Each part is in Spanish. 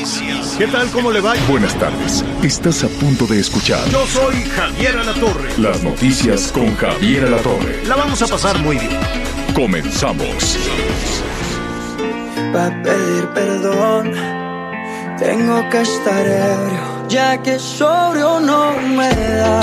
Noticias. ¿Qué tal? ¿Cómo le va? Buenas tardes. Estás a punto de escuchar Yo soy Javier Alatorre. las noticias con Javier Alatorre. La vamos a pasar muy bien. Comenzamos. para pedir perdón. Tengo que estar ebrio, ya que sobrio no me da.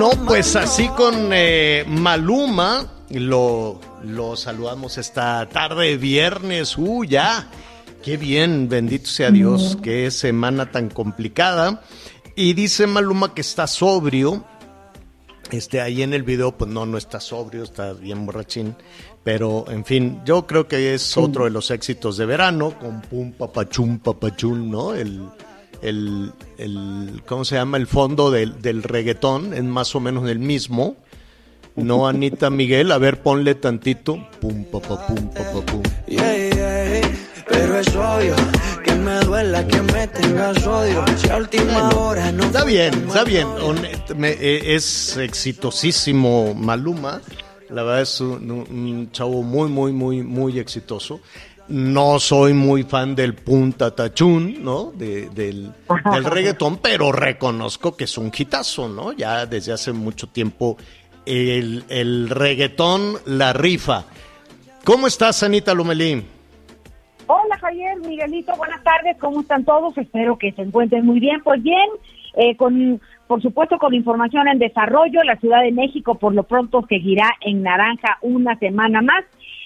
Bueno, pues así con eh, Maluma lo, lo saludamos esta tarde, viernes. Uh, ya. Qué bien, bendito sea Dios. Qué semana tan complicada. Y dice Maluma que está sobrio. Este, ahí en el video, pues no, no está sobrio, está bien borrachín. Pero, en fin, yo creo que es otro de los éxitos de verano, con pum, papachum, papachum, ¿no? El, el, el, ¿cómo se llama? El fondo del, del reggaetón es más o menos el mismo. No, Anita Miguel, a ver, ponle tantito. Pum, pum, papá, pum. Yeah, yeah, pero es obvio que me duela que me tengas odio. Si a última hora no Está bien, está bien. eh, es exitosísimo Maluma. La verdad es un, un chavo muy, muy, muy, muy exitoso. No soy muy fan del punta tachún, ¿no? De- del, del reggaetón, pero reconozco que es un hitazo, ¿no? Ya desde hace mucho tiempo el, el reggaetón la rifa. ¿Cómo estás, Anita Lomelín? Hola Javier, Miguelito, buenas tardes, ¿cómo están todos? Espero que se encuentren muy bien. Pues bien, eh, con por supuesto con información en desarrollo, la Ciudad de México por lo pronto seguirá en naranja una semana más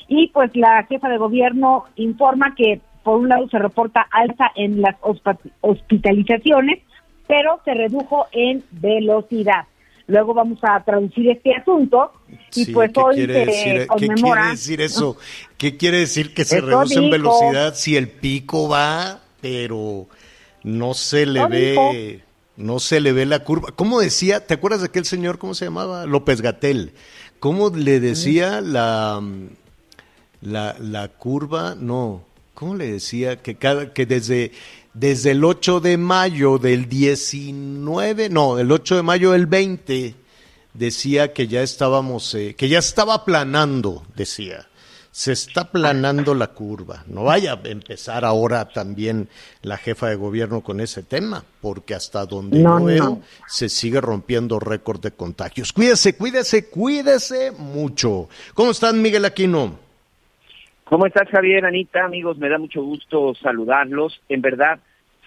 y pues la jefa de gobierno informa que por un lado se reporta alza en las hospitalizaciones, pero se redujo en velocidad. Luego vamos a traducir este asunto y Sí, pues ¿qué hoy quiere se decir, ¿Qué quiere decir eso? ¿Qué quiere decir que se Eso reduce en velocidad si el pico va, pero no se le ve, no se le ve la curva? ¿Cómo decía? ¿Te acuerdas de aquel señor, cómo se llamaba? López Gatel. ¿Cómo le decía la, la, la curva? No, ¿cómo le decía? Que cada, que desde, desde el 8 de mayo del 19, no, el 8 de mayo del 20, decía que ya estábamos, eh, que ya estaba aplanando, decía. Se está aplanando la curva. No vaya a empezar ahora también la jefa de gobierno con ese tema, porque hasta donde No, yo veo no. se sigue rompiendo récord de contagios. Cuídese, cuídese, cuídese mucho. ¿Cómo están, Miguel Aquino? ¿Cómo estás, Javier, Anita? Amigos, me da mucho gusto saludarlos. En verdad,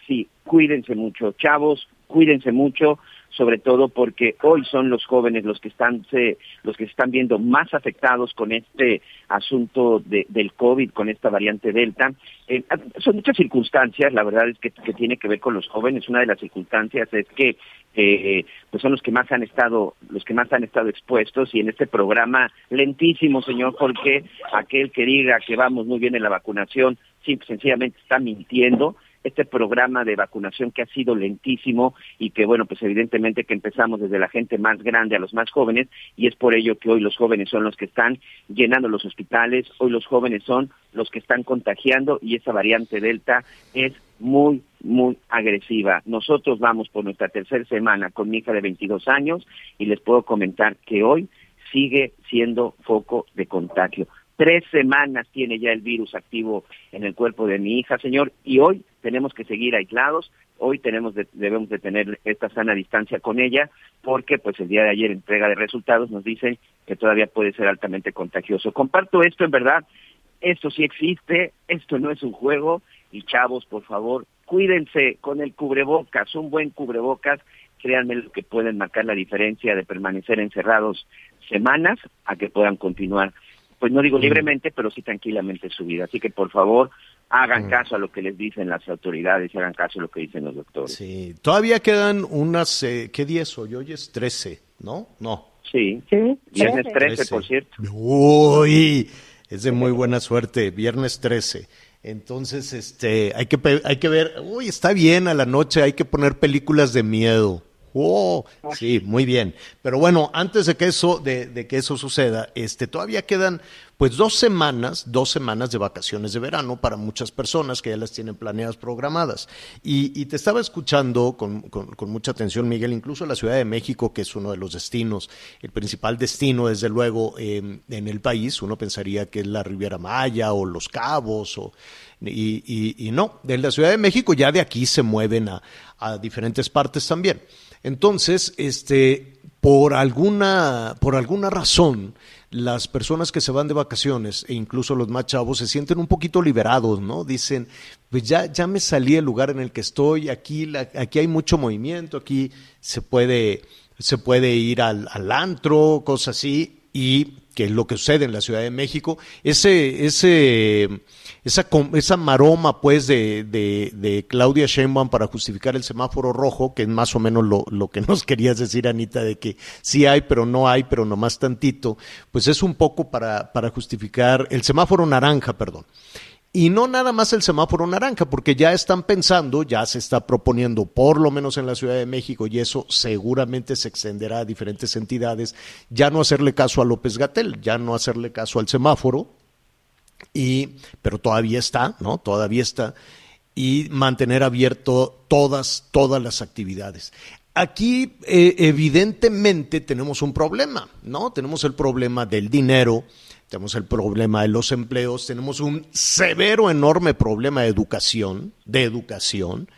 sí, cuídense mucho. Chavos, cuídense mucho, sobre todo porque hoy son los jóvenes los que están, se, los que están viendo más afectados con este asunto de, del COVID, con esta variante Delta. Eh, son muchas circunstancias, la verdad es que, que tiene que ver con los jóvenes. Una de las circunstancias es que eh, pues son los que más han estado, los que más han estado expuestos y en este programa lentísimo, señor, porque aquel que diga que vamos muy bien en la vacunación, sí, sencillamente está mintiendo. Este programa de vacunación que ha sido lentísimo y que, bueno, pues evidentemente que empezamos desde la gente más grande a los más jóvenes y es por ello que hoy los jóvenes son los que están llenando los hospitales, hoy los jóvenes son los que están contagiando y esa variante Delta es muy, muy agresiva. Nosotros vamos por nuestra tercera semana con mi hija de 22 años y les puedo comentar que hoy sigue siendo foco de contagio. Tres semanas tiene ya el virus activo en el cuerpo de mi hija, señor, y hoy tenemos que seguir aislados. Hoy tenemos de- debemos de tener esta sana distancia con ella, porque pues el día de ayer entrega de resultados nos dicen que todavía puede ser altamente contagioso. Comparto esto en verdad, esto sí existe, esto no es un juego, Y chavos, por favor, cuídense con el cubrebocas, un buen cubrebocas, créanme que pueden marcar la diferencia de permanecer encerrados semanas a que puedan continuar, pues no digo libremente, pero sí tranquilamente su vida. Así que por favor, hagan caso a lo que les dicen las autoridades y hagan caso a lo que dicen los doctores. Sí, todavía quedan unas, eh, ¿qué día es hoy? Hoy es 13, ¿no? No. Sí, Sí, viernes 13. 13, por cierto. Uy, es de muy buena suerte, viernes 13. Entonces, este, hay que, pe- hay que ver, uy, está bien a la noche, hay que poner películas de miedo. Oh, sí, muy bien. Pero bueno, antes de que eso, de, de que eso suceda, este, todavía quedan, pues, dos semanas, dos semanas de vacaciones de verano para muchas personas que ya las tienen planeadas, programadas. Y, y te estaba escuchando con, con- con mucha atención, Miguel, incluso la Ciudad de México, que es uno de los destinos, el principal destino, desde luego, eh, en el país. Uno pensaría que es la Riviera Maya o Los Cabos, o, y, y- y no, de la Ciudad de México ya de aquí se mueven a, a diferentes partes también. Entonces, este, por alguna, por alguna razón, las personas que se van de vacaciones, e incluso los más chavos, se sienten un poquito liberados, ¿no? Dicen, pues ya, ya me salí del lugar en el que estoy, aquí, aquí hay mucho movimiento, aquí se puede, se puede ir al, al antro, cosas así, y que es lo que sucede en la Ciudad de México, ese, ese, esa, esa maroma pues de, de, de Claudia Sheinbaum para justificar el semáforo rojo, que es más o menos lo, lo que nos querías decir, Anita, de que sí hay, pero no hay, pero nomás tantito, pues es un poco para, para justificar el semáforo naranja, perdón. Y no nada más el semáforo naranja, porque ya están pensando, ya se está proponiendo, por lo menos en la Ciudad de México, y eso seguramente se extenderá a diferentes entidades, ya no hacerle caso a López Gatel, ya no hacerle caso al semáforo, y, pero todavía está, ¿no? Todavía está, y mantener abierto todas, todas las actividades. Aquí, eh, evidentemente, tenemos un problema, ¿no? Tenemos el problema del dinero, tenemos el problema de los empleos, tenemos un severo, enorme problema de educación, de educación,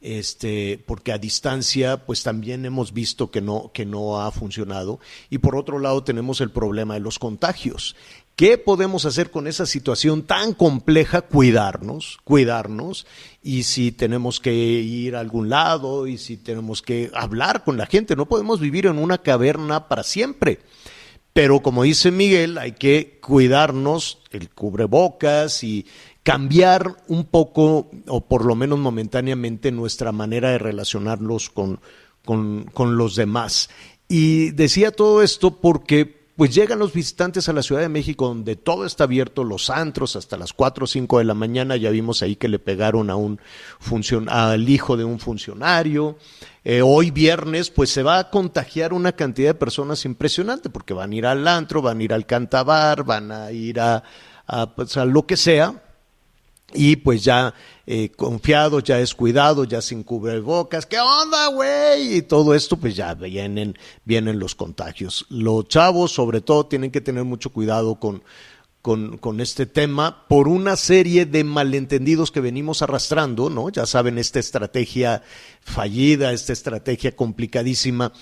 este, porque a distancia, pues también hemos visto que no, que no ha funcionado. Y por otro lado, tenemos el problema de los contagios. ¿Qué podemos hacer con esa situación tan compleja? Cuidarnos, cuidarnos. Y si tenemos que ir a algún lado y si tenemos que hablar con la gente, no podemos vivir en una caverna para siempre. Pero como dice Miguel, hay que cuidarnos el cubrebocas y cambiar un poco, o por lo menos momentáneamente, nuestra manera de relacionarnos con, con, con los demás. Y decía todo esto porque pues llegan los visitantes a la Ciudad de México donde todo está abierto, los antros hasta las 4 o 5 de la mañana, ya vimos ahí que le pegaron a un funcion al hijo de un funcionario. Eh, hoy viernes pues se va a contagiar una cantidad de personas impresionante porque van a ir al antro, van a ir al cantabar, van a ir a, a, pues, a lo que sea, y pues ya eh, confiado, ya descuidado, ya sin cubrebocas, ¿qué onda, güey? Y todo esto, pues ya vienen, vienen los contagios. Los chavos, sobre todo, tienen que tener mucho cuidado con, con, con, este tema por una serie de malentendidos que venimos arrastrando, ¿no? Ya saben, esta estrategia fallida, esta estrategia complicadísima,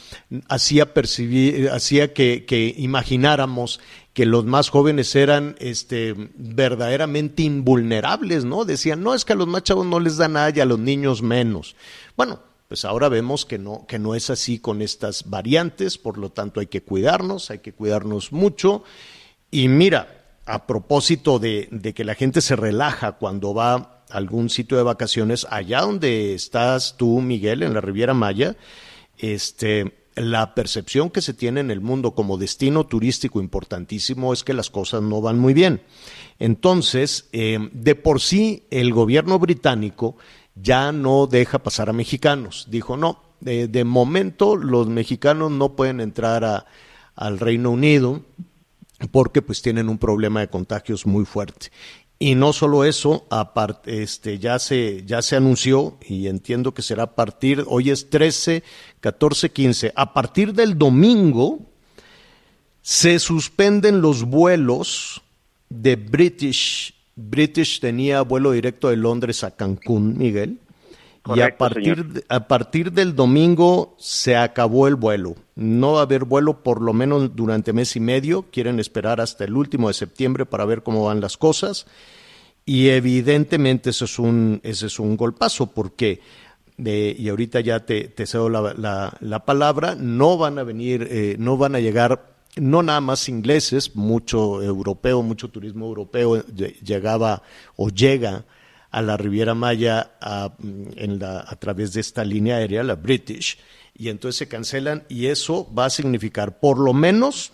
hacía percibir, hacía que, que imagináramos que los más jóvenes eran este, verdaderamente invulnerables, ¿no? Decían, no, es que a los más chavos no les da nada y a los niños menos. Bueno, pues ahora vemos que no, que no es así con estas variantes, por lo tanto hay que cuidarnos, hay que cuidarnos mucho. Y mira, a propósito de, que la gente se relaja cuando va a algún sitio de vacaciones, allá donde estás tú, Miguel, en la Riviera Maya, este, la percepción que se tiene en el mundo como destino turístico importantísimo es que las cosas no van muy bien. Entonces, eh, de por sí, el gobierno británico ya no deja pasar a mexicanos. Dijo, no, de, momento los mexicanos no pueden entrar al Reino Unido porque pues tienen un problema de contagios muy fuerte. Y no solo eso, aparte, este, ya, se, ya se anunció, y entiendo que será a partir, hoy es 13, 14, 15, a partir del domingo se suspenden los vuelos de British. British tenía vuelo directo de Londres a Cancún, Miguel. Correcto, y a partir, de, a partir del domingo se acabó el vuelo. No va a haber vuelo por lo menos durante mes y medio. Quieren esperar hasta el último de septiembre para ver cómo van las cosas. Y evidentemente eso es un, ese es un golpazo, porque, y ahorita ya te, te cedo la, la, palabra, no van a venir, eh, no van a llegar, no nada más ingleses, mucho europeo, mucho turismo europeo llegaba o llega a la Riviera Maya a, en la, a través de esta línea aérea, la British, y entonces se cancelan y eso va a significar por lo menos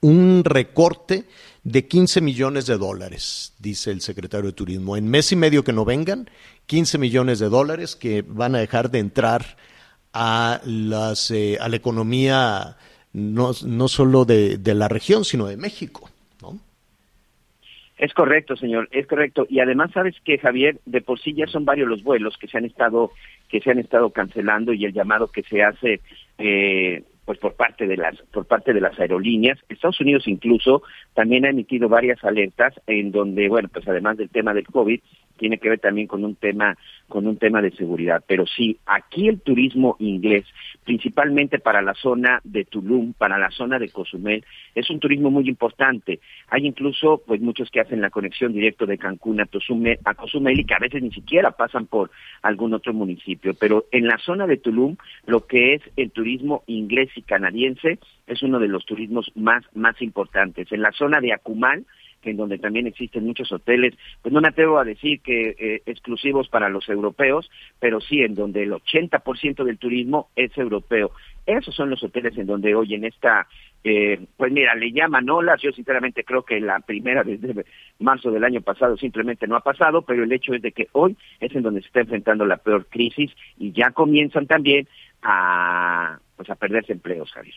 un recorte de 15 millones de dólares, dice el secretario de Turismo. En mes y medio que no vengan, 15 millones de dólares que van a dejar de entrar a, las, eh, a la economía no, no solo de, de, la región, sino de México. Es correcto, señor, es correcto. Y además, sabes que Javier, de por sí ya son varios los vuelos que se han estado que se han estado cancelando y el llamado que se hace eh, pues por parte de las por parte de las aerolíneas. Estados Unidos incluso también ha emitido varias alertas en donde, bueno, pues además del tema del COVID, tiene que ver también con un tema con un tema de seguridad. Pero sí, aquí el turismo inglés, principalmente para la zona de Tulum, para la zona de Cozumel, es un turismo muy importante. Hay incluso pues muchos que hacen la conexión directo de Cancún a, a Cozumel y que a veces ni siquiera pasan por algún otro municipio. Pero en la zona de Tulum, lo que es el turismo inglés y canadiense es uno de los turismos más, más importantes. En la zona de Acumal, en donde también existen muchos hoteles, pues no me atrevo a decir que eh, exclusivos para los europeos, pero sí en donde el 80% del turismo es europeo. Esos son los hoteles en donde hoy en esta, eh, pues mira, le llaman olas, yo sinceramente creo que la primera desde marzo del año pasado simplemente no ha pasado, pero el hecho es de que hoy es en donde se está enfrentando la peor crisis y ya comienzan también a, pues a perderse empleos, Javier.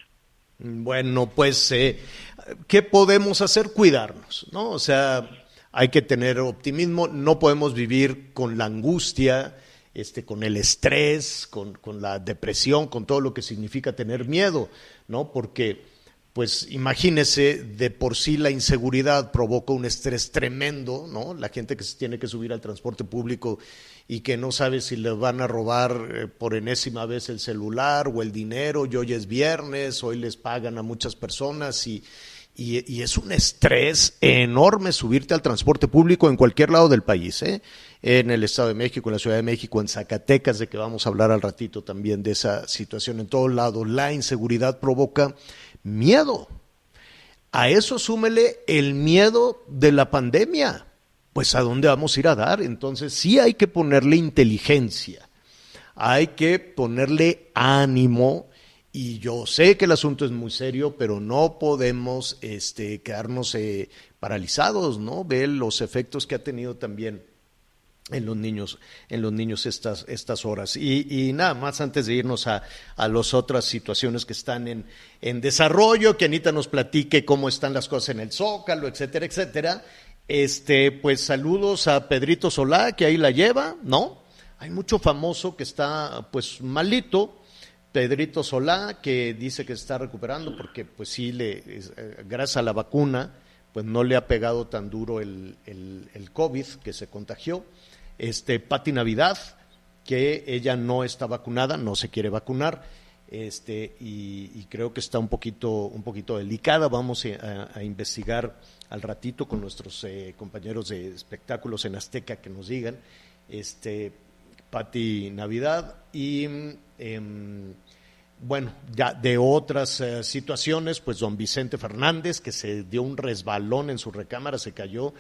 Bueno, pues, eh, ¿qué podemos hacer? Cuidarnos, ¿no? O sea, hay que tener optimismo, no podemos vivir con la angustia, este, con el estrés, con, con la depresión, con todo lo que significa tener miedo, ¿no? Porque pues imagínese, de por sí la inseguridad provoca un estrés tremendo, ¿no? La gente que se tiene que subir al transporte público y que no sabe si le van a robar eh, por enésima vez el celular o el dinero, y hoy es viernes, hoy les pagan a muchas personas y, y, es un estrés enorme subirte al transporte público en cualquier lado del país, ¿eh? en el Estado de México, en la Ciudad de México, en Zacatecas, de que vamos a hablar al ratito también de esa situación en todos lados. La inseguridad provoca miedo. A eso súmele el miedo de la pandemia. Pues a dónde vamos a ir a dar. Entonces sí hay que ponerle inteligencia, hay que ponerle ánimo. Y yo sé que el asunto es muy serio, pero no podemos este, quedarnos eh, paralizados, ¿no? Ver los efectos que ha tenido también en los niños, en los niños estas, estas horas. Y, nada más antes de irnos a, a las otras situaciones que están en, en desarrollo, que Anita nos platique cómo están las cosas en el Zócalo, etcétera, etcétera. Este, pues saludos a Pedrito Solá, que ahí la lleva, ¿no? Hay mucho famoso que está pues malito. Pedrito Solá, que dice que está recuperando porque pues sí, le, eh, gracias a la vacuna, pues no le ha pegado tan duro el, el, el COVID que se contagió este, Pati Navidad, que ella no está vacunada, no se quiere vacunar, este, y, creo que está un poquito, un poquito delicada. Vamos a, investigar al ratito con nuestros eh, compañeros de espectáculos en Azteca que nos digan, este, Pati Navidad y em, bueno, ya de otras eh, situaciones, pues don Vicente Fernández, que se dio un resbalón en su recámara, se cayó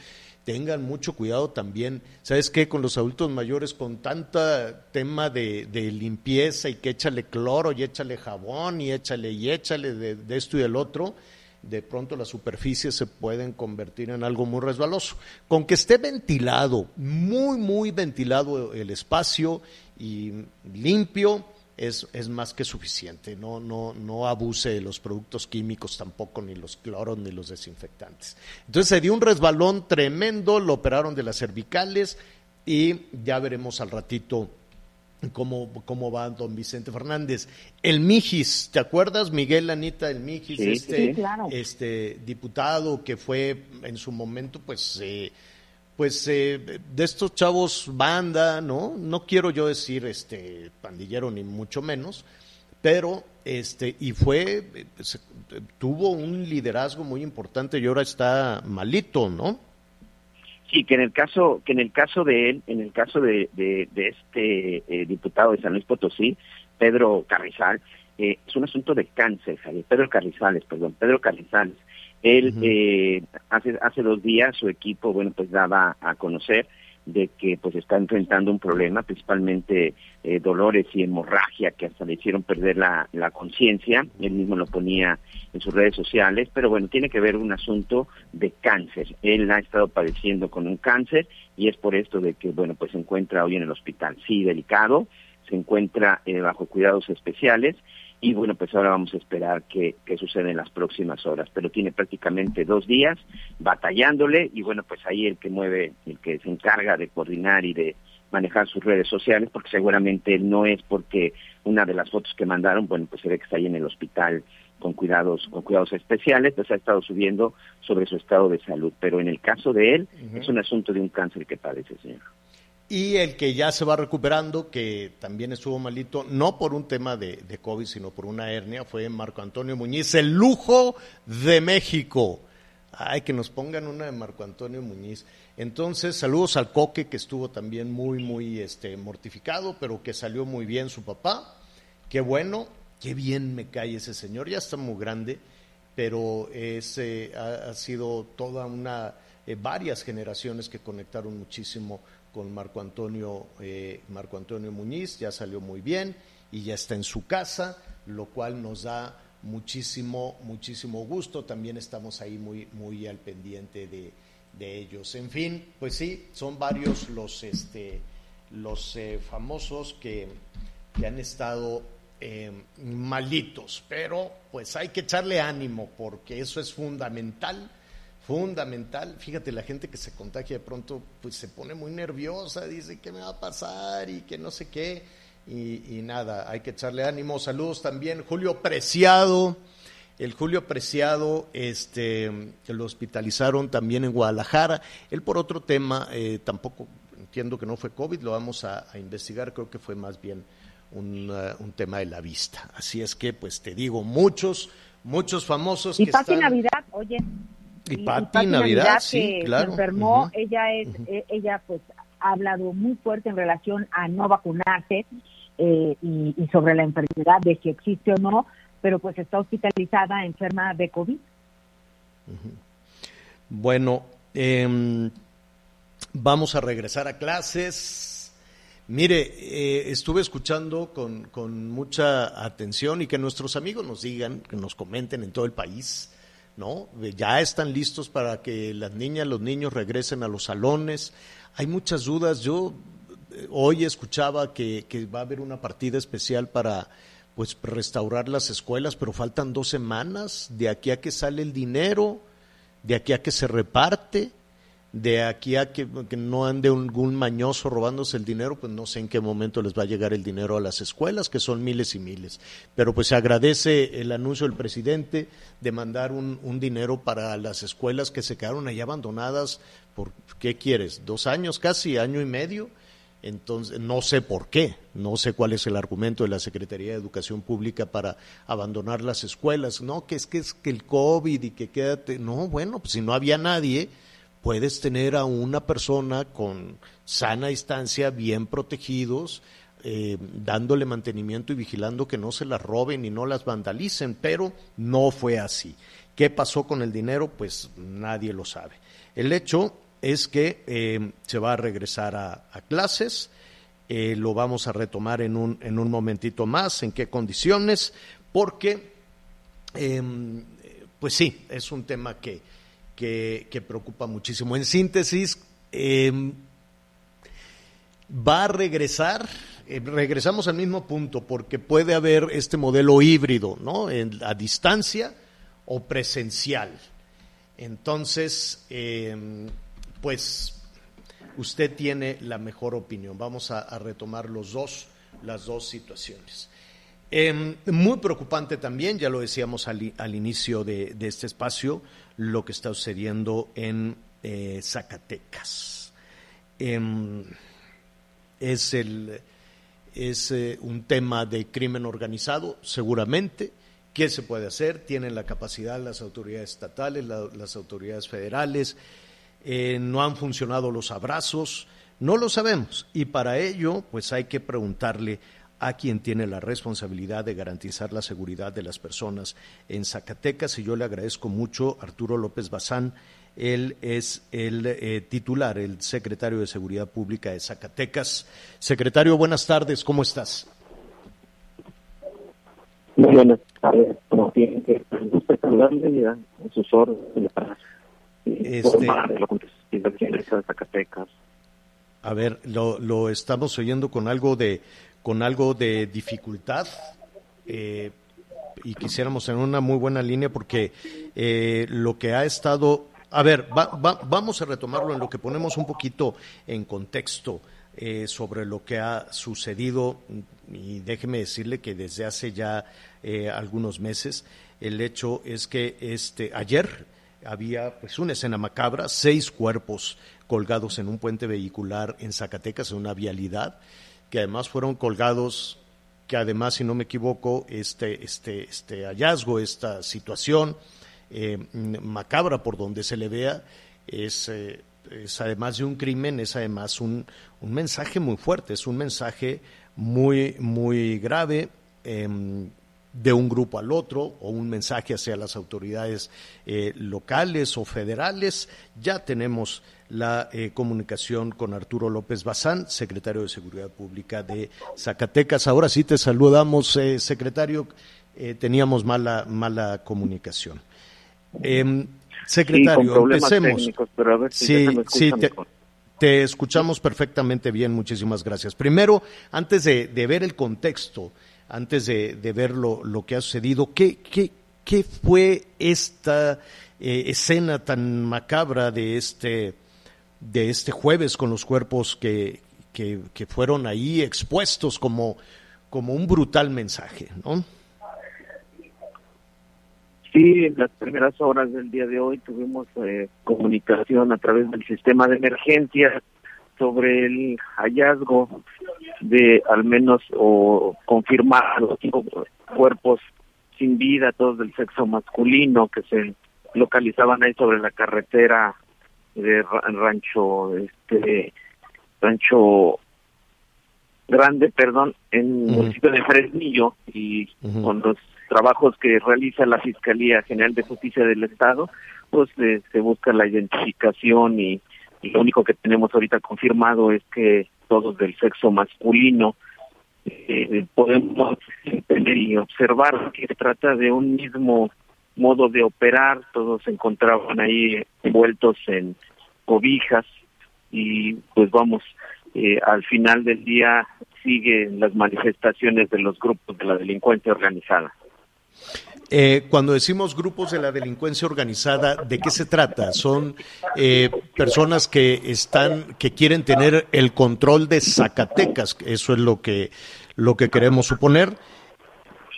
tengan mucho cuidado también, ¿sabes qué? Con los adultos mayores, con tanta tema de, limpieza y que échale cloro y échale jabón y échale y échale de, esto y del otro, de pronto las superficies se pueden convertir en algo muy resbaloso. Con que esté ventilado, muy, muy ventilado el espacio y limpio, es, más que suficiente. No, no, no abuse de los productos químicos tampoco, ni los cloros, ni los desinfectantes. Entonces se dio un resbalón tremendo, lo operaron de las cervicales y ya veremos al ratito cómo, cómo va don Vicente Fernández. El Mijis, ¿te acuerdas, Miguel Anita, el Mijis, este, este diputado que fue en su momento, pues... Eh, pues eh, de estos chavos banda, ¿no? No quiero yo decir este pandillero ni mucho menos, pero este y fue tuvo un liderazgo muy importante y ahora está malito, ¿no? Sí, que en el caso, que en el caso de él, en el caso de, de, este eh, diputado de San Luis Potosí, Pedro Carrizal, eh, es un asunto de cáncer, Javier. Pedro Carrizales, perdón, Pedro Carrizales. Él eh, hace hace dos días su equipo, bueno, pues daba a conocer de que pues está enfrentando un problema, principalmente eh, dolores y hemorragia que hasta le hicieron perder la, la conciencia, él mismo lo ponía en sus redes sociales, pero bueno, tiene que ver un asunto de cáncer. Él ha estado padeciendo con un cáncer y es por esto de que, bueno, pues se encuentra hoy en el hospital, sí, delicado, se encuentra eh, bajo cuidados especiales y bueno, pues ahora vamos a esperar qué, qué sucede en las próximas horas, pero tiene prácticamente dos días batallándole y bueno, pues ahí el que mueve, el que se encarga de coordinar y de manejar sus redes sociales, porque seguramente no es porque una de las fotos que mandaron, bueno, pues se ve que está ahí en el hospital con cuidados, con cuidados especiales, pues ha estado subiendo sobre su estado de salud, pero en el caso de él es un asunto de un cáncer que padece, señor y el que ya se va recuperando, que también estuvo malito, no por un tema de, COVID, sino por una hernia, fue Marco Antonio Muñiz, el lujo de México. Ay, que nos pongan una de Marco Antonio Muñiz. Entonces, saludos al Coque, que estuvo también muy, muy este, mortificado, pero que salió muy bien su papá. Qué bueno, qué bien me cae ese señor, ya está muy grande, pero es, eh, ha, ha, sido toda una, eh, varias generaciones que conectaron muchísimo con Marco Antonio, eh, Marco Antonio Muñiz, ya salió muy bien y ya está en su casa, lo cual nos da muchísimo, muchísimo gusto. También estamos ahí muy, muy al pendiente de, de ellos. En fin, pues sí, son varios los, este, los eh, famosos que, que, han estado eh, malitos, pero pues hay que echarle ánimo porque eso es fundamental fundamental. Fíjate, la gente que se contagia de pronto, pues se pone muy nerviosa, dice qué me va a pasar y que no sé qué. Y, nada, hay que echarle ánimo. Saludos también, Julio Preciado. El Julio Preciado, este, que lo hospitalizaron también en Guadalajara. Él por otro tema, eh, tampoco entiendo que no fue COVID, lo vamos a, a investigar, creo que fue más bien un, uh, un, tema de la vista. Así es que, pues te digo, muchos, muchos famosos. Y que están... Navidad, oye, y Pati Navidad, sí, que claro. Se enfermó, Ujú. ella es, eh, ella pues ha hablado muy fuerte en relación a no vacunarse eh, y, y sobre la enfermedad de si existe o no, pero pues está hospitalizada, enferma de COVID. Bueno, eh, vamos a regresar a clases. Mire, eh, estuve escuchando con, con, mucha atención y que nuestros amigos nos digan, que nos comenten en todo el país, ¿no? Ya están listos para que las niñas, los niños regresen a los salones. Hay muchas dudas. Yo eh, hoy escuchaba que, que va a haber una partida especial para pues restaurar las escuelas, pero faltan dos semanas de aquí a que sale el dinero, de aquí a que se reparte, de aquí a que, no ande algún mañoso robándose el dinero, pues no sé en qué momento les va a llegar el dinero a las escuelas, que son miles y miles. Pero pues se agradece el anuncio del presidente de mandar un, un dinero para las escuelas que se quedaron ahí abandonadas por, ¿qué quieres? ¿Dos años casi? ¿Año y medio? Entonces, no sé por qué, no sé cuál es el argumento de la Secretaría de Educación Pública para abandonar las escuelas. No, que es que es que el COVID y que quédate. No, bueno, pues si no había nadie, puedes tener a una persona con sana distancia, bien protegidos, eh, dándole mantenimiento y vigilando que no se las roben y no las vandalicen, pero no fue así. ¿Qué pasó con el dinero? Pues nadie lo sabe. El hecho es que eh, se va a regresar a, clases, eh, lo vamos a retomar en un, en un momentito más, en qué condiciones, porque, eh, pues sí, es un tema que, que, preocupa muchísimo. En síntesis, va a regresar, eh, regresamos al mismo punto, porque puede haber este modelo híbrido, ¿no? A distancia o presencial. Entonces, eh, pues usted tiene la mejor opinión. Vamos a, retomar los dos, las dos situaciones. Eh, muy preocupante también, ya lo decíamos al, inicio de, este espacio, lo que está sucediendo en eh, Zacatecas. Eh, es el, es eh, un tema de crimen organizado, seguramente. ¿Qué se puede hacer? Tienen la capacidad las autoridades estatales, la, las autoridades federales, eh, no han funcionado los abrazos, no lo sabemos y para ello pues hay que preguntarle a quien tiene la responsabilidad de garantizar la seguridad de las personas en Zacatecas y yo le agradezco mucho a Arturo López Bazán, él es el eh, titular, el secretario de Seguridad Pública de Zacatecas. Secretario, buenas tardes, ¿cómo estás? Muy buenas tardes, como que en sus órdenes para Este- de Zacatecas. A ver, lo, lo estamos oyendo con algo de con algo de dificultad eh, y quisiéramos tener una muy buena línea porque eh, lo que ha estado, a ver, va- va- vamos a retomarlo en lo que ponemos un poquito en contexto eh, sobre lo que ha sucedido y déjeme decirle que desde hace ya eh, algunos meses el hecho es que este ayer había pues una escena macabra, seis cuerpos colgados en un puente vehicular en Zacatecas, en una vialidad, que además fueron colgados, que además, si no me equivoco, este, este, este hallazgo, esta situación eh, macabra por donde se le vea, es, eh, es además de un crimen, es además un, un mensaje muy fuerte, es un mensaje muy, muy grave. em, de un grupo al otro o un mensaje hacia las autoridades eh, locales o federales. Ya tenemos la eh, comunicación con Arturo López Bazán, secretario de Seguridad Pública de Zacatecas. Ahora sí te saludamos, eh, secretario. Teníamos mala, mala comunicación. Em, secretario, sí, con problemas empecemos. técnicos, pero a ver si Sí, me sí, te, te escuchamos perfectamente bien, muchísimas gracias. Primero, antes de, de ver el contexto, antes de, de ver lo, que ha sucedido, ¿qué, qué, qué fue esta eh, escena tan macabra de este, de este jueves con los cuerpos que, que, que fueron ahí expuestos como, como un brutal mensaje, ¿no? Sí, en las primeras horas del día de hoy tuvimos eh, comunicación a través del sistema de emergencias sobre el hallazgo de al menos o confirmar los cinco cuerpos sin vida, todos del sexo masculino, que se localizaban ahí sobre la carretera de Ra- Rancho, este, Rancho Grande, perdón, en el Ujú. municipio de Fresnillo y con los trabajos que realiza la Fiscalía General de Justicia del Estado, pues eh, se busca la identificación y, y lo único que tenemos ahorita confirmado es que todos del sexo masculino eh, podemos entender y observar que se trata de un mismo modo de operar, todos se encontraban ahí envueltos en cobijas y pues vamos, eh, al final del día siguen las manifestaciones de los grupos de la delincuencia organizada. Eh, cuando decimos grupos de la delincuencia organizada, ¿de qué se trata? Son eh, personas que están, que quieren tener el control de Zacatecas. Eso es lo que lo que queremos suponer.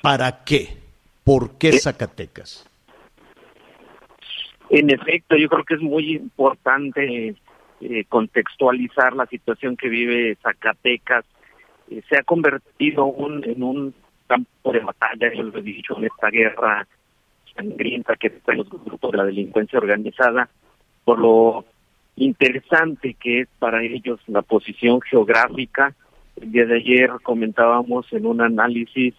¿Para qué? ¿Por qué Zacatecas? En efecto, yo creo que es muy importante eh, contextualizar la situación que vive Zacatecas. Eh, se ha convertido un- en un campo de batalla, yo lo he dicho, en esta guerra sangrienta que están los grupos de la delincuencia organizada, por lo interesante que es para ellos la posición geográfica. El de ayer comentábamos en un análisis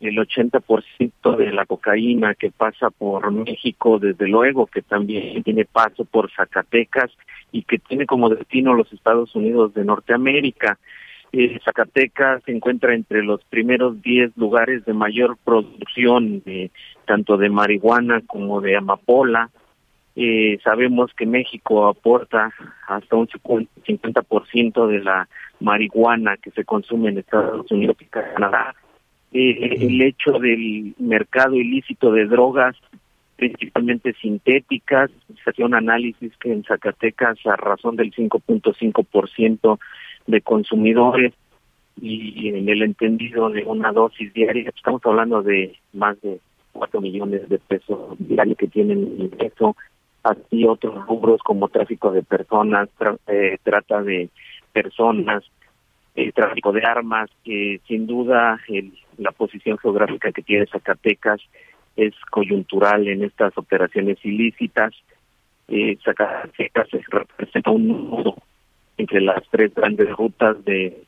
el 80% de la cocaína que pasa por México, desde luego que también tiene paso por Zacatecas y que tiene como destino los Estados Unidos de Norteamérica. Eh, Zacatecas se encuentra entre los primeros 10 lugares de mayor producción, de, tanto de marihuana como de amapola. Eh, sabemos que México aporta hasta un 50% de la marihuana que se consume en Estados Unidos y Canadá. Eh, el hecho del mercado ilícito de drogas, principalmente sintéticas, se hacía un análisis que en Zacatecas a razón del 5.5% de consumidores y en el entendido de una dosis diaria, estamos hablando de más de 4 millones de pesos diarios que tienen ingreso, así otros rubros como tráfico de personas, eh, trata de personas, el tráfico de armas, que sin duda el- la posición geográfica que tiene Zacatecas es coyuntural en estas operaciones ilícitas. Eh, Zacatecas representa un nudo entre las tres grandes rutas de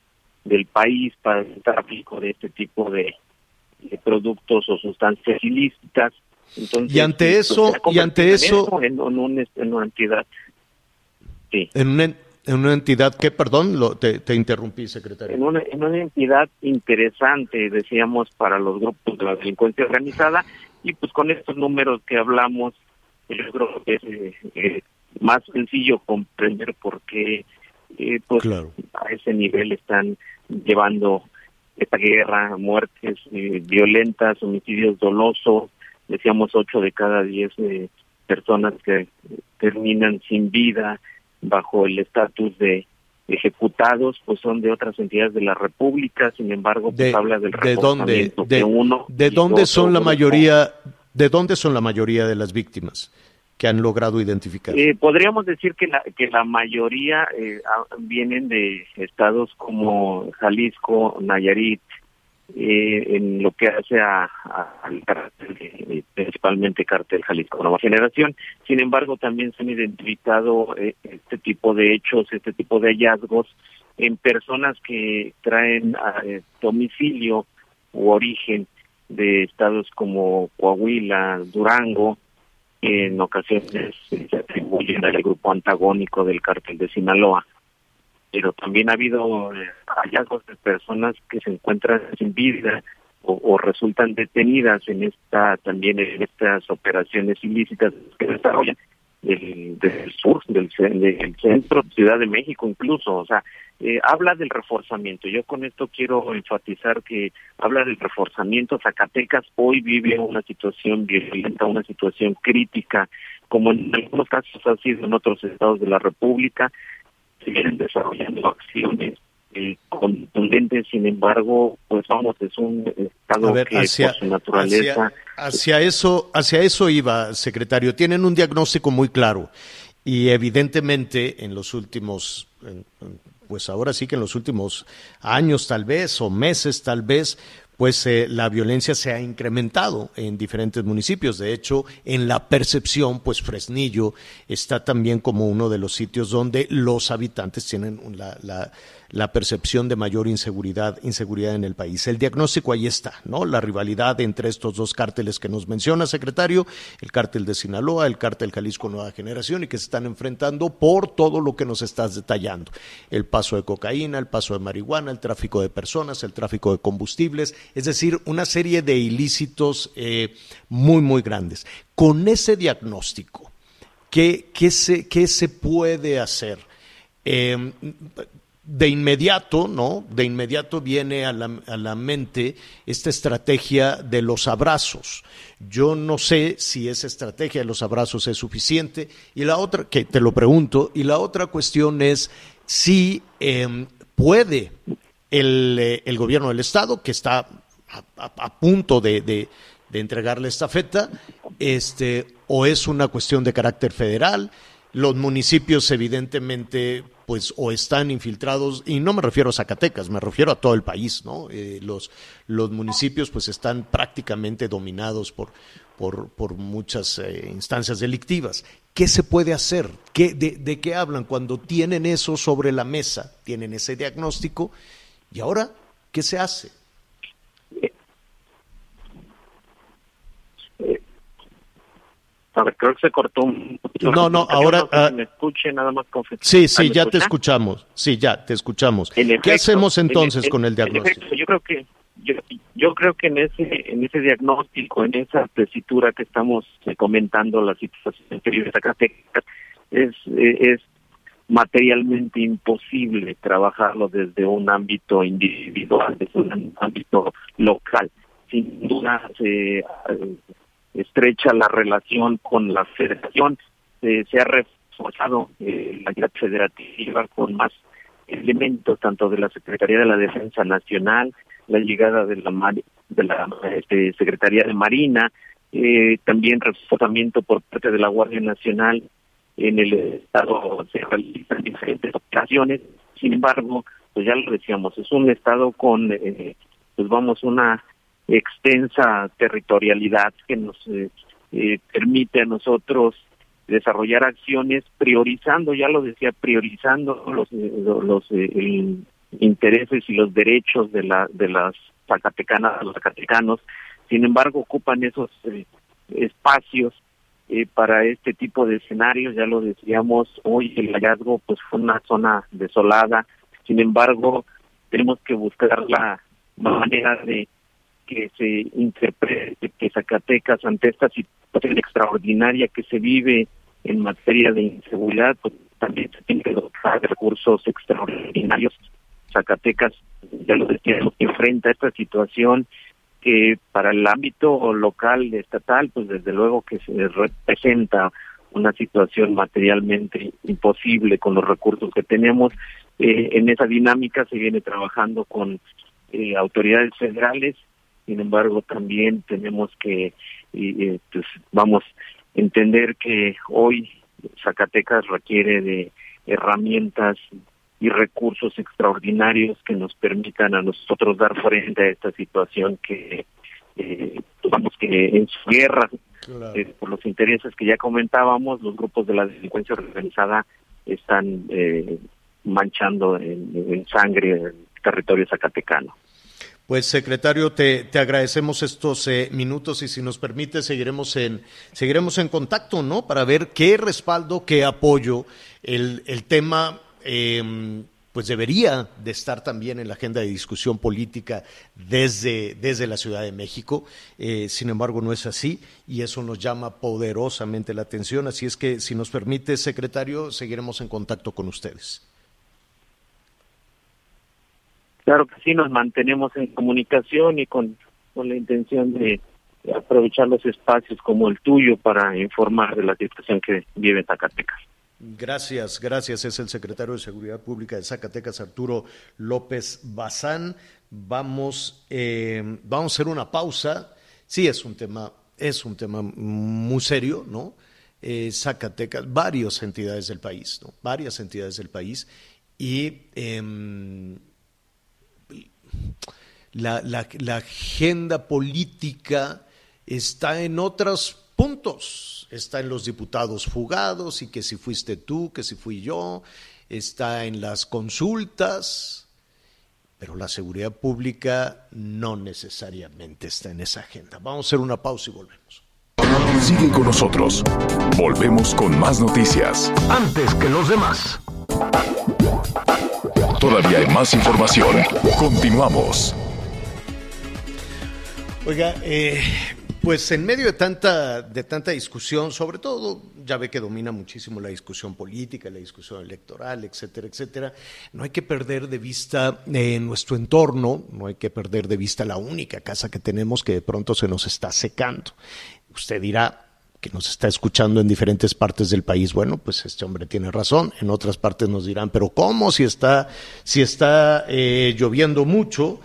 del país para el tráfico de este tipo de, productos o sustancias ilícitas. Entonces, y ante pues, eso, y ante eso, en, una entidad, sí. En una, en una entidad que, perdón, lo, te, te, interrumpí, secretario. En una, en una entidad interesante, decíamos, para los grupos de la delincuencia organizada, y pues con estos números que hablamos, yo creo que es eh, eh, más sencillo comprender por qué eh, pues a ese nivel están llevando esta guerra, muertes eh, violentas, homicidios dolosos, decíamos ocho de cada diez eh, personas que terminan sin vida bajo el estatus de ejecutados, pues son de otras entidades de la República, sin embargo, pues habla del de dónde, de, uno ¿De dónde son la mayoría, de dónde son la mayoría de las víctimas? Que han logrado identificar? Eh, podríamos decir que la, que la mayoría eh, vienen de estados como Jalisco, Nayarit, eh, en lo que hace a, al cartel, principalmente cartel Jalisco Nueva Generación. Sin embargo, también se han identificado este tipo de hechos, este tipo de hallazgos en personas que traen a, domicilio u origen de estados como Coahuila, Durango, en ocasiones se atribuyen al grupo antagónico del cártel de Sinaloa. Pero también ha habido eh, hallazgos de personas que se encuentran sin vida o, resultan detenidas en esta también en estas operaciones ilícitas que desarrollan del, del sur, del, del centro, Ciudad de México incluso. O sea, eh, habla del reforzamiento. Yo con esto quiero enfatizar que habla del reforzamiento. Zacatecas hoy vive una situación violenta, una situación crítica, como en algunos casos ha sido en otros estados de la República. Se vienen desarrollando acciones eh, contundentes, sin embargo, pues vamos, es un estado que por su naturaleza... Hacia, eso, hacia eso iba, secretario. Tienen un diagnóstico muy claro y evidentemente en los últimos pues ahora sí que en los últimos años tal vez o meses tal vez, pues eh, la violencia se ha incrementado en diferentes municipios. De hecho, en la percepción, pues Fresnillo está también como uno de los sitios donde los habitantes tienen la, la, la percepción de mayor inseguridad, inseguridad en el país. El diagnóstico ahí está, ¿no? La rivalidad entre estos dos cárteles que nos menciona, secretario, el cártel de Sinaloa, el cártel Jalisco Nueva Generación, y que se están enfrentando por todo lo que nos estás detallando. El paso de cocaína, el paso de marihuana, el tráfico de personas, el tráfico de combustibles, es decir, una serie de ilícitos eh, muy, muy grandes. Con ese diagnóstico, ¿qué, qué, se, qué se puede hacer? Eh, de inmediato, ¿no? De inmediato viene a la, a la, mente esta estrategia de los abrazos. Yo no sé si esa estrategia de los abrazos es suficiente. Y la otra, que te lo pregunto, y la otra cuestión es si em, puede el, eh, el, gobierno del Estado, que está a, punto de, de, de entregarle esta feta, este, o es una cuestión de carácter federal. Los municipios, evidentemente, pues o están infiltrados, y no me refiero a Zacatecas, me refiero a todo el país, ¿no? Eh, los, los municipios pues están prácticamente dominados por, por, por muchas eh, instancias delictivas. ¿Qué se puede hacer? ¿Qué, de, ¿De qué hablan cuando tienen eso sobre la mesa? Tienen ese diagnóstico y ahora, ¿qué se hace? A ver, creo que se cortó un poquito. No, no, ahora... Ah, me escuche, nada más Sí, sí, ya te escuchamos. Sí, ya te escuchamos. ¿Qué hacemos entonces con el diagnóstico? yo creo que yo, yo creo que en ese en ese diagnóstico, en esa tesitura que estamos eh, comentando la situación que vive Zacatecas, es, eh, es materialmente imposible trabajarlo desde un ámbito individual, desde un ámbito local. Sin duda, se estrecha la relación con la federación, eh, se ha reforzado eh, la unidad federativa con más elementos tanto de la Secretaría de la Defensa Nacional, la llegada de la, de la este, Secretaría de Marina, eh, también reforzamiento por parte de la Guardia Nacional en el estado se realizan diferentes operaciones, sin embargo, pues ya lo decíamos, es un estado con, pues vamos, una extensa territorialidad que nos eh, eh, permite a nosotros desarrollar acciones priorizando, ya lo decía, priorizando los, los eh, intereses y los derechos de, la, de las zacatecanas, los zacatecanos. Sin embargo, ocupan esos eh, espacios eh, para este tipo de escenarios. Ya lo decíamos, hoy el hallazgo pues fue una zona desolada. Sin embargo, tenemos que buscar la manera de que se interprete que Zacatecas ante esta situación extraordinaria que se vive en materia de inseguridad, pues también se tiene que dotar de recursos extraordinarios. Zacatecas, ya lo decíamos, enfrenta esta situación que para el ámbito local, estatal, pues desde luego que se representa una situación materialmente imposible con los recursos que tenemos. Eh, en esa dinámica se viene trabajando con eh, autoridades federales, sin embargo también tenemos que, eh, pues vamos, entender que hoy Zacatecas requiere de herramientas y recursos extraordinarios que nos permitan a nosotros dar frente a esta situación que eh, vamos que en su guerra eh, por los intereses que ya comentábamos los grupos de la delincuencia organizada están eh, manchando en, en sangre el territorio zacatecano. Pues secretario, te, te agradecemos estos eh, minutos y si nos permite seguiremos en seguiremos en contacto, ¿no? Para ver qué respaldo, qué apoyo el, el tema eh, pues debería de estar también en la agenda de discusión política desde, desde la Ciudad de México. Eh, sin embargo, no es así y eso nos llama poderosamente la atención. Así es que, si nos permite, secretario, seguiremos en contacto con ustedes. Claro que sí, nos mantenemos en comunicación y con, con la intención de aprovechar los espacios como el tuyo para informar de la situación que vive Zacatecas. Gracias, gracias. Es el secretario de Seguridad Pública de Zacatecas, Arturo López Bazán. Vamos, eh, vamos a hacer una pausa. Sí, es un tema, es un tema muy serio, ¿no? Eh, Zacatecas, varias entidades del país, ¿no? Varias entidades del país y eh, la, la, la agenda política está en otros puntos. Está en los diputados fugados y que si fuiste tú, que si fui yo, está en las consultas, pero la seguridad pública no necesariamente está en esa agenda. Vamos a hacer una pausa y volvemos. Sigue con nosotros. Volvemos con más noticias. Antes que los demás. Todavía hay más información. Continuamos. Oiga, eh, pues en medio de tanta, de tanta discusión, sobre todo, ya ve que domina muchísimo la discusión política, la discusión electoral, etcétera, etcétera, no hay que perder de vista eh, nuestro entorno, no hay que perder de vista la única casa que tenemos que de pronto se nos está secando. Usted dirá, que nos está escuchando en diferentes partes del país, bueno, pues este hombre tiene razón. En otras partes nos dirán, pero ¿cómo si está, si está eh, lloviendo mucho?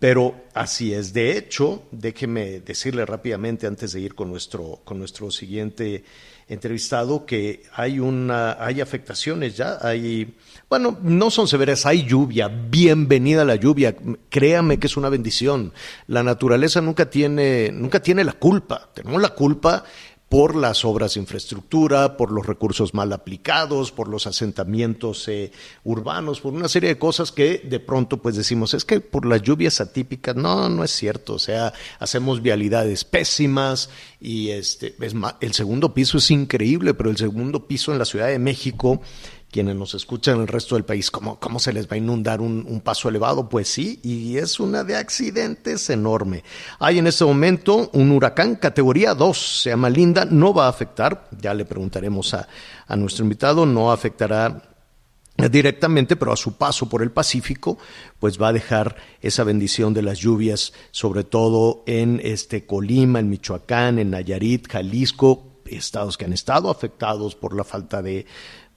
Pero así es. De hecho, déjeme decirle rápidamente antes de ir con nuestro, con nuestro siguiente entrevistado que hay una, hay afectaciones ya, hay, bueno, no son severas, hay lluvia, bienvenida la lluvia, créame que es una bendición. La naturaleza nunca tiene, nunca tiene la culpa, tenemos la culpa por las obras de infraestructura, por los recursos mal aplicados, por los asentamientos eh, urbanos, por una serie de cosas que de pronto pues decimos, es que por las lluvias atípicas, no, no es cierto, o sea, hacemos vialidades pésimas y este, es el segundo piso es increíble, pero el segundo piso en la Ciudad de México quienes nos escuchan en el resto del país, ¿cómo, cómo se les va a inundar un, paso elevado? Pues sí, y es una de accidentes enorme. Hay en este momento un huracán categoría 2, se llama Linda, no va a afectar, ya le preguntaremos a, a nuestro invitado, no afectará directamente, pero a su paso por el Pacífico, pues va a dejar esa bendición de las lluvias, sobre todo en este Colima, en Michoacán, en Nayarit, Jalisco, estados que han estado afectados por la falta de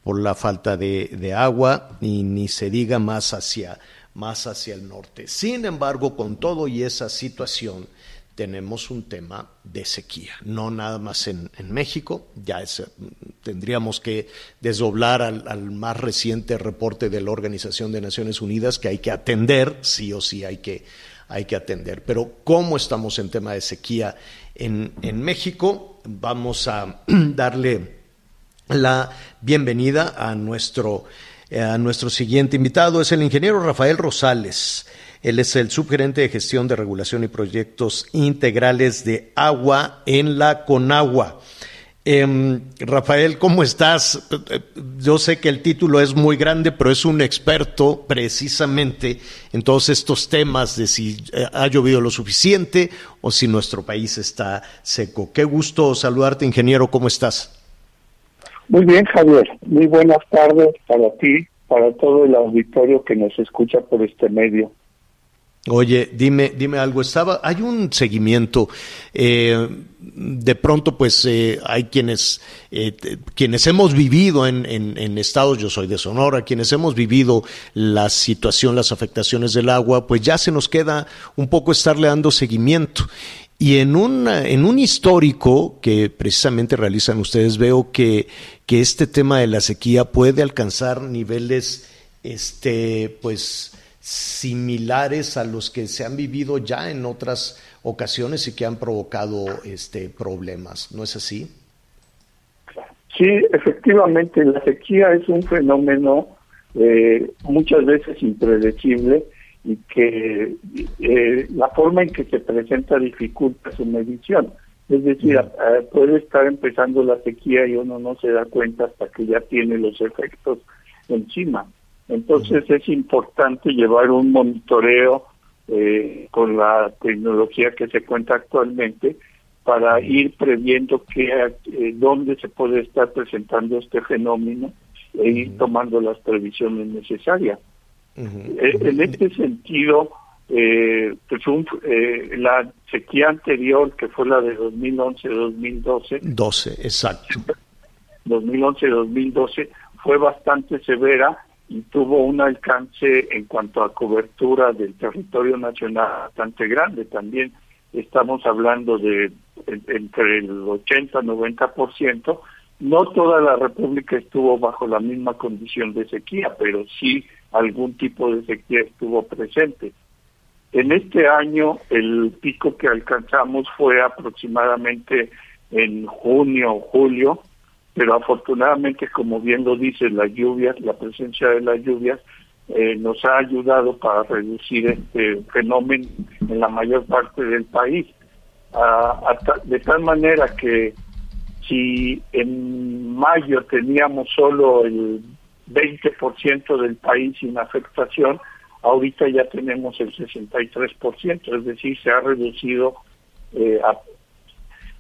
por la falta de, de agua ni se diga más hacia, más hacia el norte. Sin embargo, con todo y esa situación, tenemos un tema de sequía, no nada más en, en México, ya es, tendríamos que desdoblar al, al, más reciente reporte de la Organización de Naciones Unidas que hay que atender, sí o sí hay que, hay que atender. Pero ¿cómo estamos en tema de sequía en, en México? Vamos a darle la bienvenida a nuestro, eh, a nuestro siguiente invitado. Es el ingeniero Rafael Rosales. Él es el subgerente de gestión de regulación y proyectos integrales de agua en la Conagua. Em, Rafael, ¿cómo estás? Yo sé que el título es muy grande, pero es un experto precisamente en todos estos temas de si eh, ha llovido lo suficiente o si nuestro país está seco. Qué gusto saludarte, ingeniero, ¿cómo estás? Muy bien, Javier. Muy buenas tardes para ti, para todo el auditorio que nos escucha por este medio. Oye, dime, dime algo. Estaba, hay un seguimiento. Eh, de pronto, pues, eh, hay quienes, eh, quienes hemos vivido en, en, estados. Yo soy de Sonora. Quienes hemos vivido la situación, las afectaciones del agua, pues ya se nos queda un poco estarle dando seguimiento. Y en un, en un histórico que precisamente realizan ustedes, veo que, que este tema de la sequía puede alcanzar niveles, este, pues, similares a los que se han vivido ya en otras ocasiones y que han provocado este problemas, ¿no es así? Sí, efectivamente, la sequía es un fenómeno eh, muchas veces impredecible y que eh, la forma en que se presenta dificulta su medición. Es decir, puede estar empezando la sequía y uno no se da cuenta hasta que ya tiene los efectos encima. Entonces es importante llevar un monitoreo eh, con la tecnología que se cuenta actualmente para ir previendo que, eh, dónde se puede estar presentando este fenómeno e ir tomando las previsiones necesarias. Eh, en este sentido, eh, pues la sequía anterior, que fue la de 2011-2012. 12, exacto. 2011-2012 fue bastante severa y tuvo un alcance en cuanto a cobertura del territorio nacional bastante grande. También estamos hablando de entre el 80 y 90%. No toda la República estuvo bajo la misma condición de sequía, pero sí algún tipo de sequía estuvo presente. En este año el pico que alcanzamos fue aproximadamente en junio o julio, pero afortunadamente, como bien lo dice, las lluvias, la presencia de las lluvias, eh, nos ha ayudado para reducir este fenómeno en la mayor parte del país. Ah, de tal manera que si en mayo teníamos solo el 20% del país sin afectación, ahorita ya tenemos el 63%, es decir, se ha reducido eh, a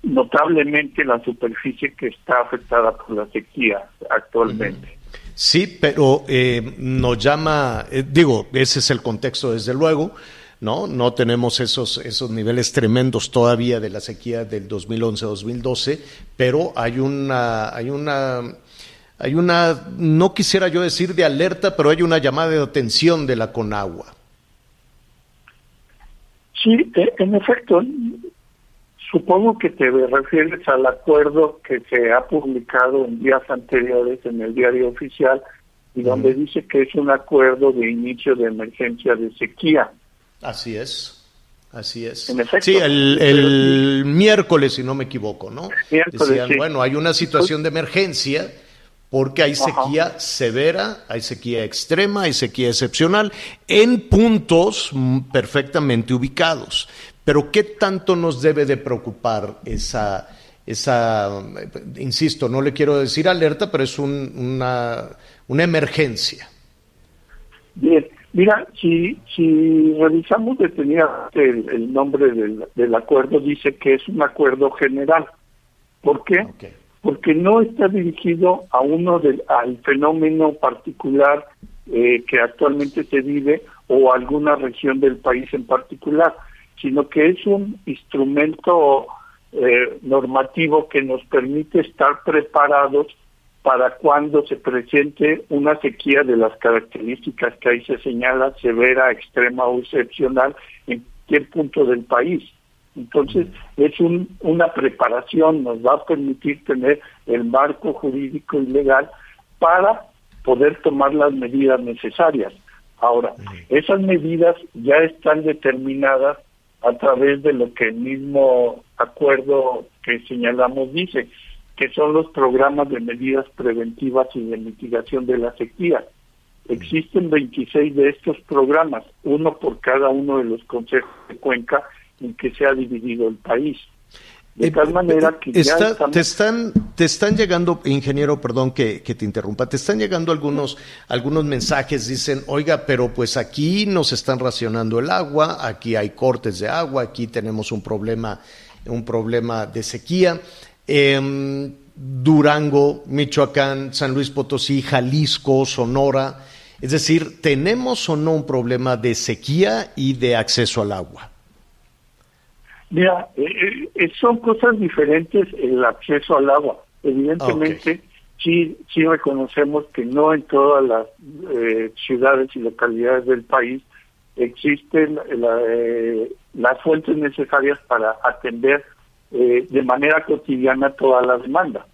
notablemente la superficie que está afectada por la sequía actualmente. Sí, pero eh, nos llama, eh, digo, ese es el contexto desde luego, ¿no? No tenemos esos, esos niveles tremendos todavía de la sequía del 2011-2012, pero hay una, hay una, hay una, no quisiera yo decir de alerta, pero hay una llamada de atención de la Conagua. Sí, e, en efecto, Supongo que te refieres al acuerdo que se ha publicado en días anteriores en el diario oficial y donde dice que es un acuerdo de inicio de emergencia de sequía. Así es, así es. sí, el, miércoles, si no me equivoco, ¿no? Decían, bueno, hay una situación de emergencia porque hay sequía severa, hay sequía extrema, hay sequía excepcional en puntos perfectamente ubicados. Pero ¿qué tanto nos debe de preocupar esa, esa insisto, no le quiero decir alerta, pero es una, una emergencia? Bien, mira, si, si revisamos detenidamente el, nombre del, del, acuerdo, dice que es un acuerdo general. ¿Por qué? Porque no está dirigido a uno del, al fenómeno particular eh, que actualmente se vive o a alguna región del país en particular sino que es un instrumento eh, normativo que nos permite estar preparados para cuando se presente una sequía de las características que ahí se señala, severa, extrema o excepcional, en cualquier punto del país. Entonces, es un, una preparación, nos va a permitir tener el marco jurídico y legal para poder tomar las medidas necesarias. Ahora, esas medidas ya están determinadas a través de lo que el mismo acuerdo que señalamos dice. que son los programas de medidas preventivas y de mitigación de la sequía. Existen 26 de estos programas, uno por cada uno de los consejos de cuenca en que se ha dividido el país. De Eh, tal manera que ya Está- estamos- te están te están llegando ingeniero perdón que, que te interrumpa te están llegando algunos algunos mensajes dicen oiga pero pues aquí nos están racionando el agua aquí hay cortes de agua aquí tenemos un problema un problema de sequía Em, Durango Michoacán San Luis Potosí Jalisco Sonora es decir tenemos o no un problema de sequía y de acceso al agua Mira, eh, eh, son cosas diferentes el acceso al agua. Evidentemente, sí, sí reconocemos que no en todas las eh, ciudades y localidades del país existen la- eh, las fuentes necesarias para atender eh, de manera cotidiana toda la demanda.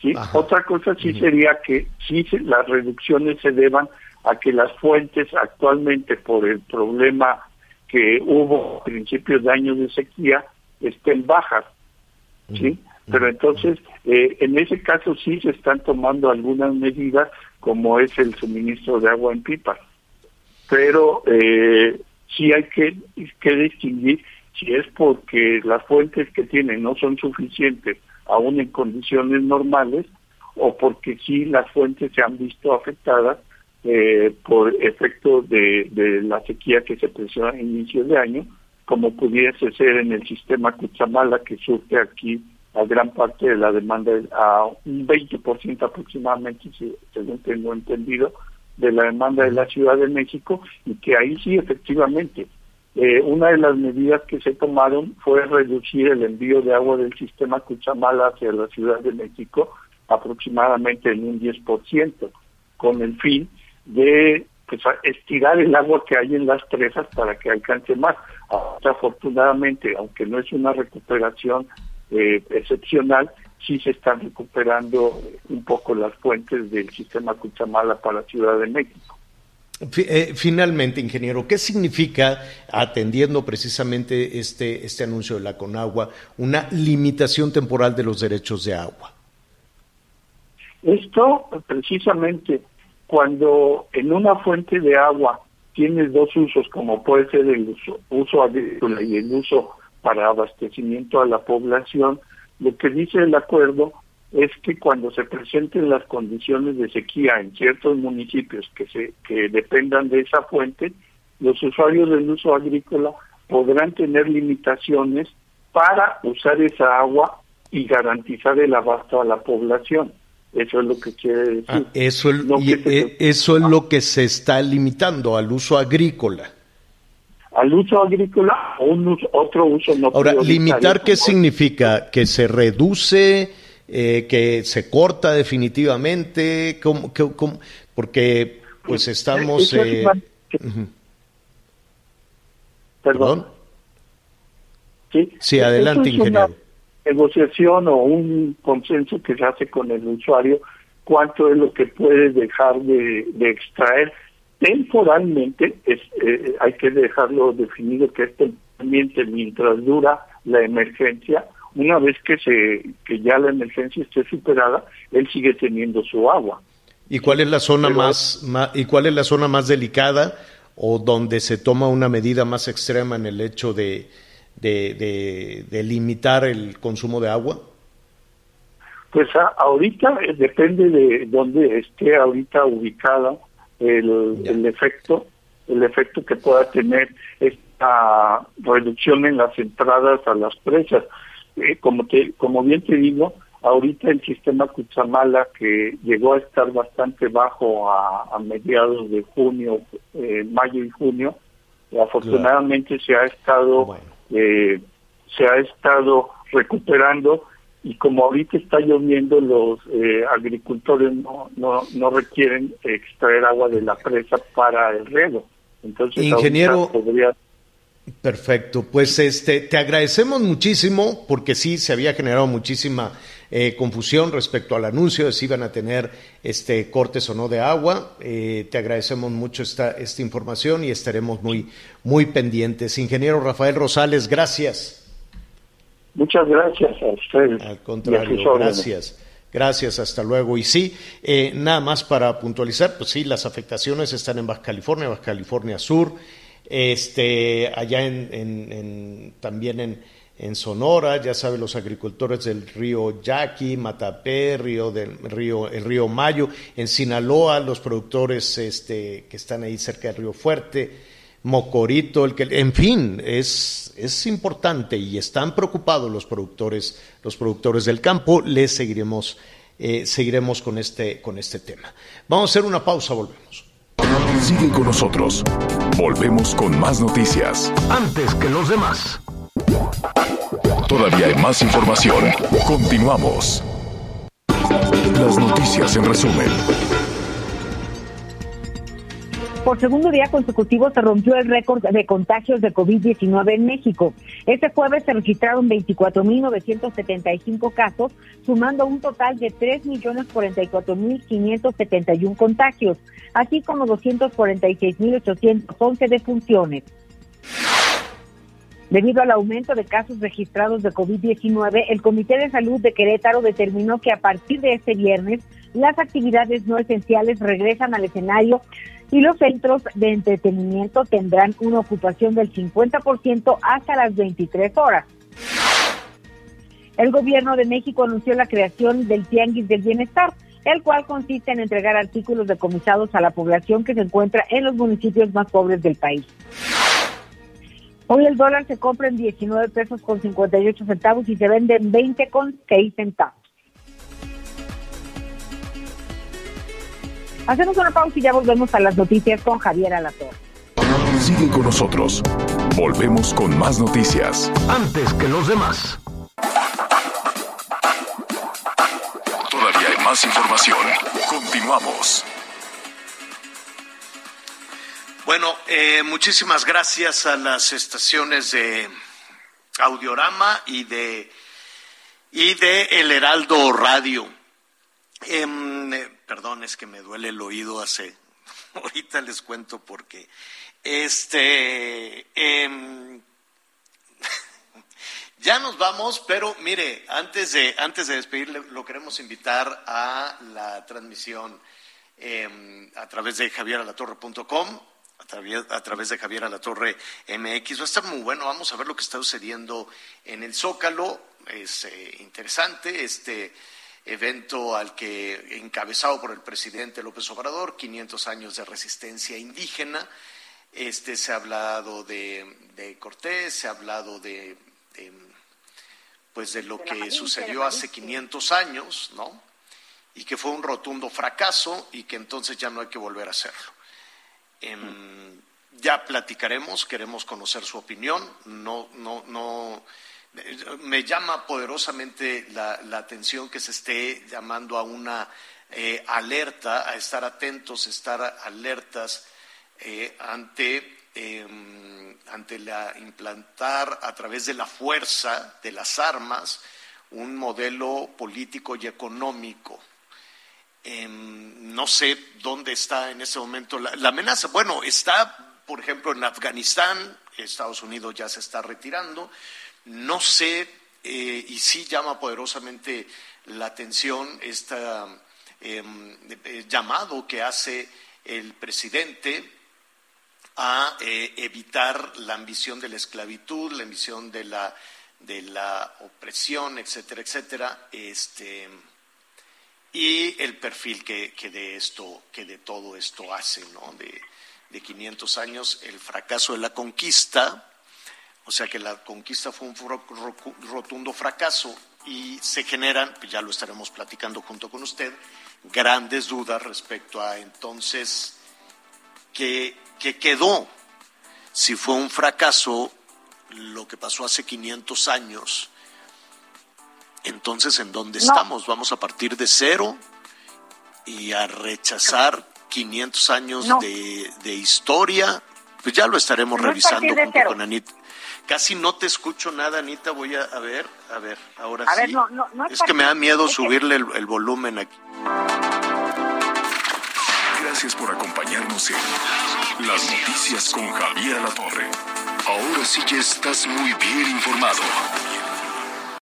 ¿sí? Otra cosa sí sería que sí las reducciones se deban a que las fuentes actualmente por el problema que hubo a principios de años de sequía estén bajas. ¿sí? Pero entonces, eh, en ese caso sí se están tomando algunas medidas, como es el suministro de agua en pipas. Pero eh, sí hay que, que distinguir si es porque las fuentes que tienen no son suficientes, aún en condiciones normales, o porque sí las fuentes se han visto afectadas eh, por efecto de, de la sequía que se presentó a inicios de año, como pudiese ser en el sistema Cuchamala que surge aquí a gran parte de la demanda, a un 20% aproximadamente, según tengo entendido, de la demanda de la Ciudad de México y que ahí sí efectivamente eh, una de las medidas que se tomaron fue reducir el envío de agua del sistema Cuchamala hacia la Ciudad de México aproximadamente en un 10%, con el fin de pues, estirar el agua que hay en las presas para que alcance más. Afortunadamente, aunque no es una recuperación eh, excepcional, sí se están recuperando un poco las fuentes del sistema Cuchamala para Ciudad de México. Eh, Finalmente, ingeniero, ¿qué significa, atendiendo precisamente este, este anuncio de la Conagua, una limitación temporal de los derechos de agua? Esto precisamente cuando en una fuente de agua tienes dos usos, como puede ser el uso, uso agrícola y el uso para abastecimiento a la población, lo que dice el acuerdo es que cuando se presenten las condiciones de sequía en ciertos municipios que se que dependan de esa fuente, los usuarios del uso agrícola podrán tener limitaciones para usar esa agua y garantizar el abasto a la población. Eso es lo que quiere decir. Ah, eso, es- No y, se- eh, eso es lo que se está limitando al uso agrícola. al uso agrícola o un uso- otro uso no Ahora, limitar, ¿qué significa? ¿Que se reduce? eh, ¿Que se corta definitivamente? ¿Cómo- qué- cómo? Porque pues estamos... Eso es eh. Perdón. Sí, Sí, adelante, es una ingeniero. Negociación o un consenso que se hace con el usuario cuánto es lo que puede dejar de, de extraer temporalmente, es, eh, hay que dejarlo definido que es temporalmente mientras dura la emergencia, una vez que se que ya la emergencia esté superada, él sigue teniendo su agua. ¿Y cuál es la zona Pero- más, y cuál es la zona más delicada o donde se toma una medida más extrema en el hecho de, de, de- de limitar el consumo de agua? Pues a- ahorita eh, depende de dónde esté ahorita ubicada el, el efecto, el efecto que pueda tener esta reducción en las entradas a las presas. Eh, como te, como bien te digo, ahorita el sistema Cuchamala que llegó a estar bastante bajo a, a mediados de junio, eh, mayo y junio, afortunadamente se ha estado eh, se ha estado recuperando y como ahorita está lloviendo los eh, agricultores no, no no requieren extraer agua de la presa para el riego. Entonces Ingeniero- podría Perfecto, pues este te agradecemos muchísimo porque sí se había generado muchísima eh, confusión respecto al anuncio de si iban a tener este cortes o no de agua. Eh, te agradecemos mucho esta esta información y estaremos muy muy pendientes. Ingeniero Rafael Rosales, gracias. Muchas gracias a ustedes. Al contrario, gracias. Gracias, hasta luego. Y sí, eh, nada más para puntualizar, pues sí, las afectaciones están en Baja California, Baja California Sur, este, allá en, también en, en, Sonora, ya saben los agricultores del río Yaqui, Matapé, río del río, el río Mayo, en Sinaloa, los productores este, que están ahí cerca del río Fuerte, Mocorito, el que, en fin, es, es importante y están preocupados los productores, los productores del campo. Les seguiremos, eh, seguiremos con este, con este tema. Vamos a hacer una pausa, volvemos. Sigue con nosotros. Volvemos con más noticias. Antes que los demás. Todavía hay más información. Continuamos. Las noticias en resumen. Por segundo día consecutivo se rompió el récord de contagios de COVID-19 en México. Este jueves se registraron 24.975 casos, sumando un total de 3.044.571 contagios, así como 246.811 defunciones. Debido al aumento de casos registrados de COVID-19, el Comité de Salud de Querétaro determinó que a partir de este viernes las actividades no esenciales regresan al escenario y los centros de entretenimiento tendrán una ocupación del 50% hasta las 23 horas. El gobierno de México anunció la creación del Tianguis del Bienestar, el cual consiste en entregar artículos decomisados a la población que se encuentra en los municipios más pobres del país. Hoy el dólar se compra en 19 pesos con 58 centavos y se vende en 20 con 6 centavos. Hacemos una pausa y ya volvemos a las noticias con Javier Alator. Sigue con nosotros. Volvemos con más noticias. Antes que los demás. Todavía hay más información. Continuamos. Bueno, eh, muchísimas gracias a las estaciones de Audiorama y de y de El Heraldo Radio. Em, eh, perdón, es que me duele el oído hace. Ahorita les cuento porque. Este. Em, ya nos vamos, pero mire, antes de, antes de despedirle, lo queremos invitar a la transmisión em, a través de javieralatorre.com, a través, de Javier Alatorre MX. Va a estar muy bueno, vamos a ver lo que está sucediendo en el Zócalo. Es eh, interesante este evento al que encabezado por el presidente López Obrador, 500 años de resistencia indígena. Este se ha hablado de, Cortés, se ha hablado de, pues de lo que sucedió hace 500 años, ¿no? Y que fue un rotundo fracaso y que entonces ya no hay que volver a hacerlo. Em, ya platicaremos, queremos conocer su opinión, no, no, no me llama poderosamente la, atención que se esté llamando a una eh, alerta, a estar atentos, estar alertas eh, ante, em, ante la implantar a través de la fuerza, de las armas, un modelo político y económico. Em, no sé dónde está en ese momento la amenaza. Bueno, está, por ejemplo, en Afganistán, Estados Unidos ya se está retirando, no sé, eh, y sí llama poderosamente la atención este llamado que hace el presidente a eh, evitar la ambición de la esclavitud, la ambición de la, de la opresión, etcétera, etcétera, este, y el perfil que, de esto, que de todo esto hace, ¿no? De, de 500 años, el fracaso de la conquista, o sea que la conquista fue un rotundo fracaso y se generan, pues ya lo estaremos platicando junto con usted, grandes dudas respecto a entonces qué, quedó, si fue un fracaso lo que pasó hace 500 años, entonces ¿en dónde estamos? ¿Vamos a partir de cero y a rechazar 500 años de, historia? Pues ya lo estaremos revisando junto con Anita. Casi no te escucho nada, Anita. Voy a, ver, a ver, ahora sí. es, que me da miedo subirle el, volumen aquí. Gracias por acompañarnos en Las Noticias con Javier La Torre. Ahora sí ya estás muy bien informado.